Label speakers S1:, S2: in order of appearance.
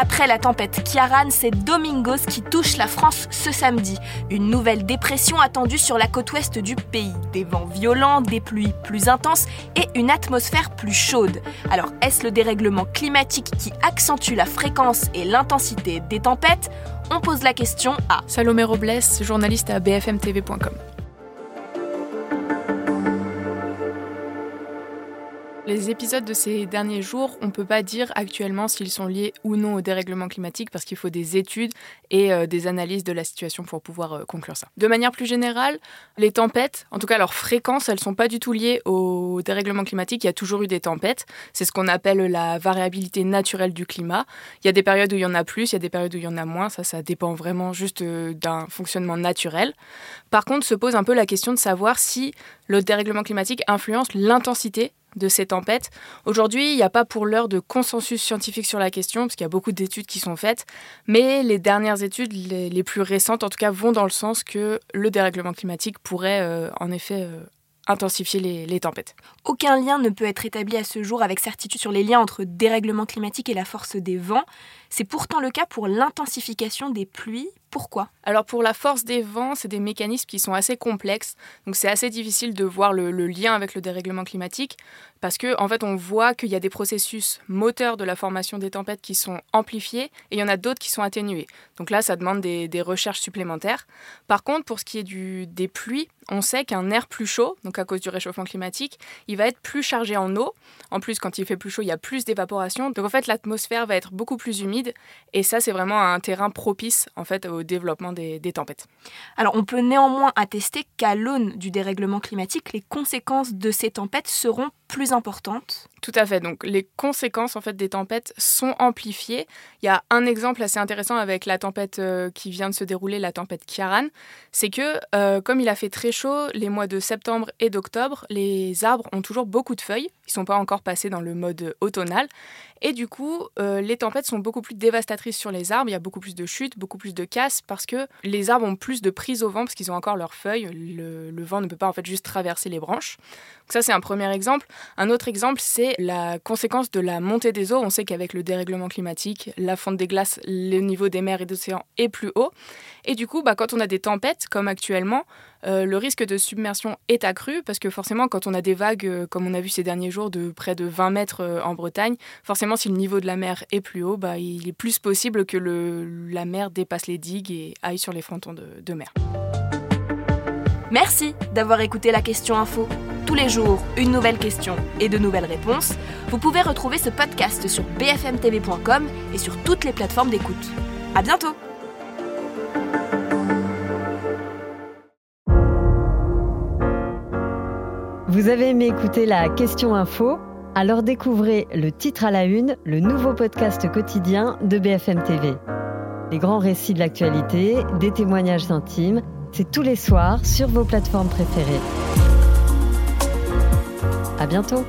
S1: Après la tempête Kiaran, c'est Domingos qui touche la France ce samedi. Une nouvelle dépression attendue sur la côte ouest du pays. Des vents violents, des pluies plus intenses et une atmosphère plus chaude. Alors, est-ce le dérèglement climatique qui accentue la fréquence et l'intensité des tempêtes? On pose la question à
S2: Salomé Robles, journaliste à bfmtv.com. Les épisodes de ces derniers jours, on ne peut pas dire actuellement s'ils sont liés ou non au dérèglement climatique parce qu'il faut des études et euh, des analyses de la situation pour pouvoir euh, conclure ça. De manière plus générale, les tempêtes, en tout cas leur fréquence, elles ne sont pas du tout liées au dérèglement climatique. Il y a toujours eu des tempêtes. C'est ce qu'on appelle la variabilité naturelle du climat. Il y a des périodes où il y en a plus, il y a des périodes où il y en a moins. Ça, ça dépend vraiment juste euh, d'un fonctionnement naturel. Par contre, se pose un peu la question de savoir si le dérèglement climatique influence l'intensité de ces tempêtes. Aujourd'hui, il n'y a pas pour l'heure de consensus scientifique sur la question, parce qu'il y a beaucoup d'études qui sont faites, mais les dernières études, les, plus récentes en tout cas, vont dans le sens que le dérèglement climatique pourrait euh, en effet euh, intensifier les, les, tempêtes.
S1: Aucun lien ne peut être établi à ce jour avec certitude sur les liens entre dérèglement climatique et la force des vents. C'est pourtant le cas pour l'intensification des pluies. Pourquoi?
S2: Alors pour la force des vents, c'est des mécanismes qui sont assez complexes, donc c'est assez difficile de voir le, lien avec le dérèglement climatique, parce que en fait on voit qu'il y a des processus moteurs de la formation des tempêtes qui sont amplifiés, et il y en a d'autres qui sont atténués. Donc là, ça demande des, recherches supplémentaires. Par contre, pour ce qui est du, des pluies, on sait qu'un air plus chaud, donc à cause du réchauffement climatique, il va être plus chargé en eau. En plus, quand il fait plus chaud, il y a plus d'évaporation. Donc en fait, l'atmosphère va être beaucoup plus humide et ça, c'est vraiment un terrain propice en fait au développement des, tempêtes.
S1: Alors, on peut néanmoins attester qu'à l'aune du dérèglement climatique, les conséquences de ces tempêtes seront plus importantes.
S2: Tout à fait. Donc les conséquences en fait des tempêtes sont amplifiées. Il y a un exemple assez intéressant avec la tempête euh, qui vient de se dérouler, la tempête Kiaran, c'est que euh, comme il a fait très chaud les mois de septembre et d'octobre, les arbres ont toujours beaucoup de feuilles. Ils sont pas encore passés dans le mode automnal et du coup euh, les tempêtes sont beaucoup plus dévastatrices sur les arbres. Il y a beaucoup plus de chutes, beaucoup plus de casses parce que les arbres ont plus de prise au vent parce qu'ils ont encore leurs feuilles. Le, le, vent ne peut pas en fait juste traverser les branches. Donc ça c'est un premier exemple. Un autre exemple c'est la conséquence de la montée des eaux. On sait qu'avec le dérèglement climatique, la fonte des glaces, le niveau des mers et des océans est plus haut. Et du coup, bah, quand on a des tempêtes, comme actuellement, euh, le risque de submersion est accru parce que forcément, quand on a des vagues, euh, comme on a vu ces derniers jours, de près de 20 mètres euh, en Bretagne, forcément, si le niveau de la mer est plus haut, bah, il est plus possible que la mer dépasse les digues et aille sur les frontons de mer.
S1: Merci d'avoir écouté la question info tous les jours une nouvelle question et de nouvelles réponses, vous pouvez retrouver ce podcast sur bfmtv.com et sur toutes les plateformes d'écoute. À bientôt!
S3: Vous avez aimé écouter la question info? Alors découvrez le titre à la une, le nouveau podcast quotidien de BFM TV. Les grands récits de l'actualité, des témoignages intimes, c'est tous les soirs sur vos plateformes préférées. Bientôt